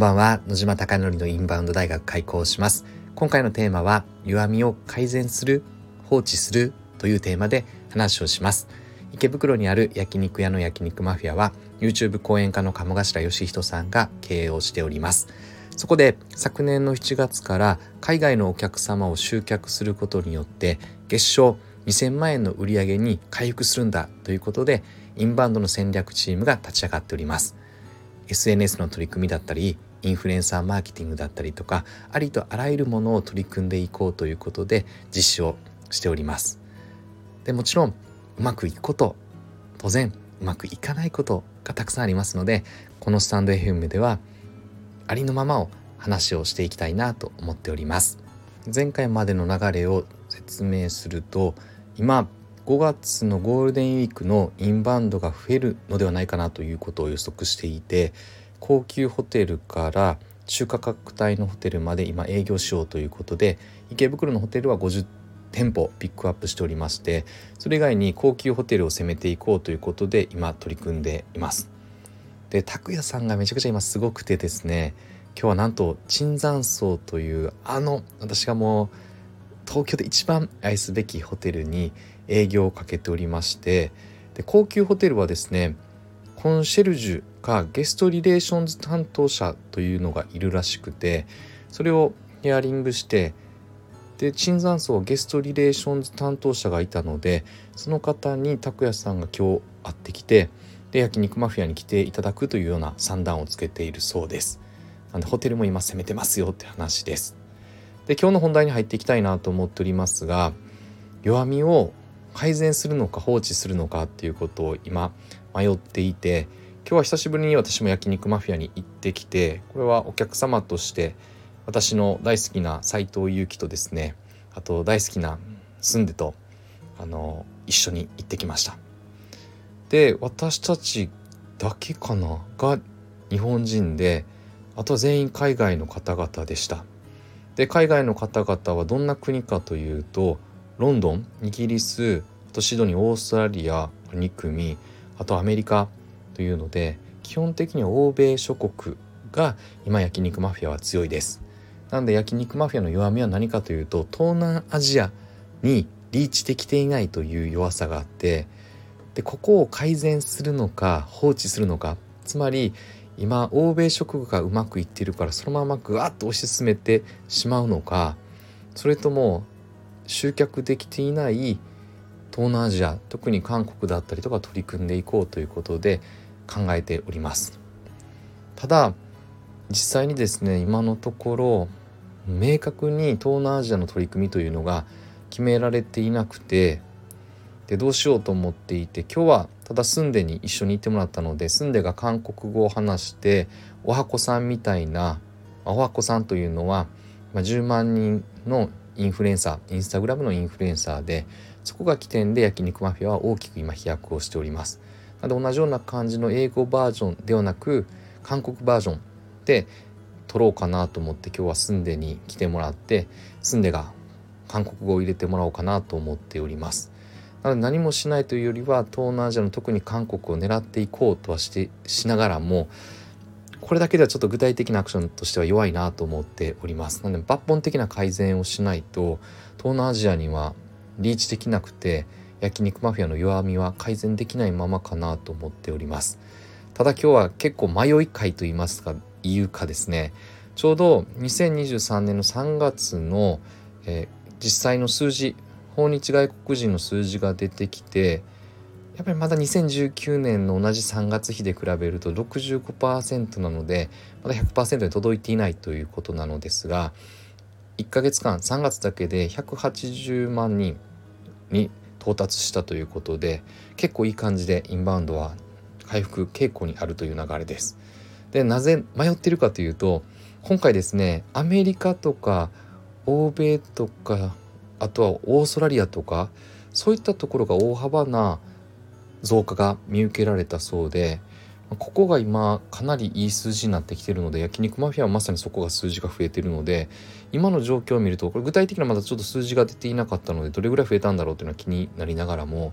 んばんは。野島貴則のインバウンド大学開講します。今回のテーマは弱みを改善する放置するというテーマで話をします。池袋にある焼肉屋の焼肉マフィアは YouTube 講演家の鴨頭義人さんが経営をしております。そこで昨年の7月から海外のお客様を集客することによって月賞2000万円の売り上げに回復するんだということでインバウンドの戦略チームが立ち上がっております。SNS の取り組みだったりインフルエンサーマーケティングだったりとかありとあらゆるものを取り組んでいこうということで実施をしております。でもちろんうまくいくこと当然うまくいかないことがたくさんありますのでこのスタンド FM ではありのままを話をしていきたいなと思っております。前回までの流れを説明すると今5月のゴールデンウィークのインバウンドが増えるのではないかなということを予測していて高級ホテルから中価格帯のホテルまで今営業しようということで池袋のホテルは50店舗ピックアップしておりましてそれ以外に高級ホテルを攻めていこうということで今取り組んでいます。で拓也さんがめちゃくちゃ今すごくてですね今日はなんと椿山荘というあの私がもう東京で一番愛すべきホテルに営業をかけておりましてで高級ホテルはですねコンシェルジュかゲストリレーションズ担当者というのがいるらしくてそれをヒアリングしてで椿山荘ゲストリレーションズ担当者がいたのでその方に拓也さんが今日会ってきてで焼肉マフィアに来ていただくというような算段をつけているそうです。なんでホテルも今攻めてますよって話です。で今日の本題に入っていきたいなと思っておりますが弱みを改善するのか放置するのかっていうことを今迷っていて今日は久しぶりに私も焼肉マフィアに行ってきてこれはお客様として私の大好きな斉藤祐樹とですねあと大好きな住んでとあの一緒に行ってきました。で私たちだけかな？が日本人であとは全員海外の方々でした。で海外の方々はどんな国かというとロンドンイギリスあとシドニーオーストラリア2組あとアメリカというので基本的には欧米諸国が今焼肉マフィアは強いです。なんで焼肉マフィアの弱みは何かというと東南アジアにリーチできていないという弱さがあってでここを改善するのか放置するのかつまり今欧米諸国がうまくいってるからそのままぐわっと推し進めてしまうのかそれとも集客できていない東南アジア特に韓国だったりとか取り組んでいこうということで考えております。ただ実際にですね今のところ明確に東南アジアの取り組みというのが決められていなくてでどうしようと思っていて今日はただスンデに一緒に行ってもらったのでスンデが韓国語を話しておはこさんみたいなおはこさんというのは、ま、10万人のインフルエンサーインスタグラムのインフルエンサーでそこが起点で焼肉マフィアは大きく今飛躍をしております。なので同じような感じの英語バージョンではなく韓国バージョンで撮ろうかなと思って今日はスンデに来てもらってスンデが韓国語を入れてもらおうかなと思っております。なので何もしないというよりは東南アジアの特に韓国を狙っていこうとはしてしながらもこれだけではちょっと具体的なアクションとしては弱いなと思っております。なので抜本的な改善をしないと東南アジアにはリーチできなくて焼肉マフィアの弱みは改善できないままかなと思っております。ただ今日は結構迷い会と言いますかいうかですね。ちょうど2023年の3月の、えー、実際の数字訪日外国人の数字が出てきてやっぱりまだ2019年の同じ3月比で比べると65%なのでまだ100%に届いていないということなのですが1ヶ月間3月だけで180万人に到達したということで結構いい感じでインバウンドは回復傾向にあるという流れです。でなぜ迷ってるかというと今回ですねアメリカとか欧米とかあとはオーストラリアとかそういったところが大幅な増加が見受けられたそうでここが今かなりいい数字になってきてるので焼肉マフィアはまさにそこが数字が増えてるので今の状況を見るとこれ具体的なまだちょっと数字が出ていなかったのでどれぐらい増えたんだろうっていうのは気になりながらも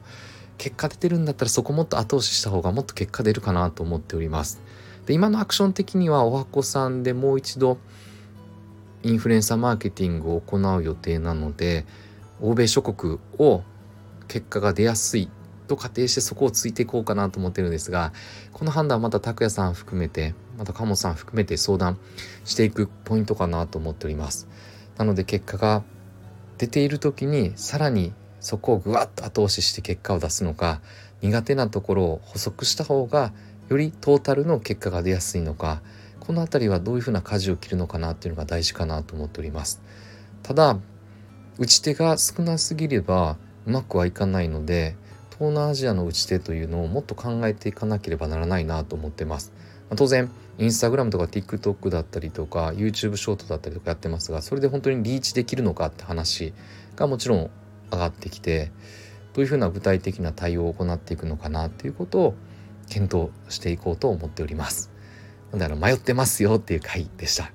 結果出てるんだったらそこもっと後押しした方がもっと結果出るかなと思っております。で今のアクション的にはおはこさんでもう一度インフルエンサーマーケティングを行う予定なので欧米諸国を結果が出やすいと仮定してそこをついていこうかなと思ってるんですがこの判断はまた拓也さん含めてまた鴨さん含めて相談していくポイントかなと思っております。なので結果が出ている時にさらにそこをぐわっと後押しして結果を出すのか苦手なところを補足した方がよりトータルの結果が出やすいのかこの辺りはどういうふうな舵を切るのかなっていうのが大事かなと思っております。ただ打ち手が少なすぎればうまくはいかないので東南アジアの打ち手というのをもっと考えていかなければならないなと思ってます。まあ、当然インスタグラムとか TikTok だったりとか YouTube ショートだったりとかやってますがそれで本当にリーチできるのかって話がもちろん上がってきてどういうふうな具体的な対応を行っていくのかなっていうことを検討していこうと思っております。なのであの迷ってますよっていう回でした。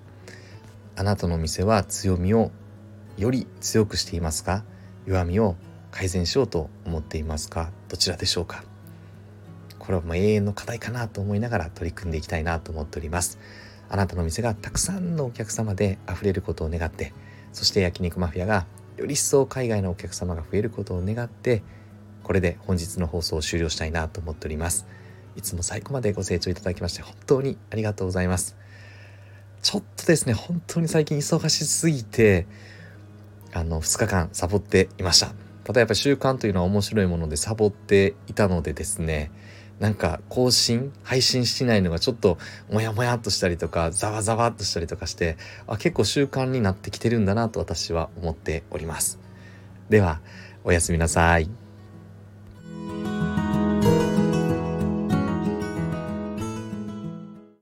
あなたの店は強みをより強くしていますか？弱みを改善しようと思っていますか？どちらでしょうか？これはもう永遠の課題かなと思いながら取り組んでいきたいなと思っております。あなたの店がたくさんのお客様で溢れることを願ってそして焼肉マフィアがより一層海外のお客様が増えることを願ってこれで本日の放送を終了したいなと思っております。いつも最後までご清聴いただきまして本当にありがとうございます。ちょっとですね本当に最近忙しすぎてあの2日間サボっていました。ただやっぱ習慣というのは面白いものでサボっていたのでですねなんか更新配信しないのがちょっとモヤモヤっとしたりとかざわざわっとしたりとかしてあ結構習慣になってきてるんだなと私は思っております。ではおやすみなさい。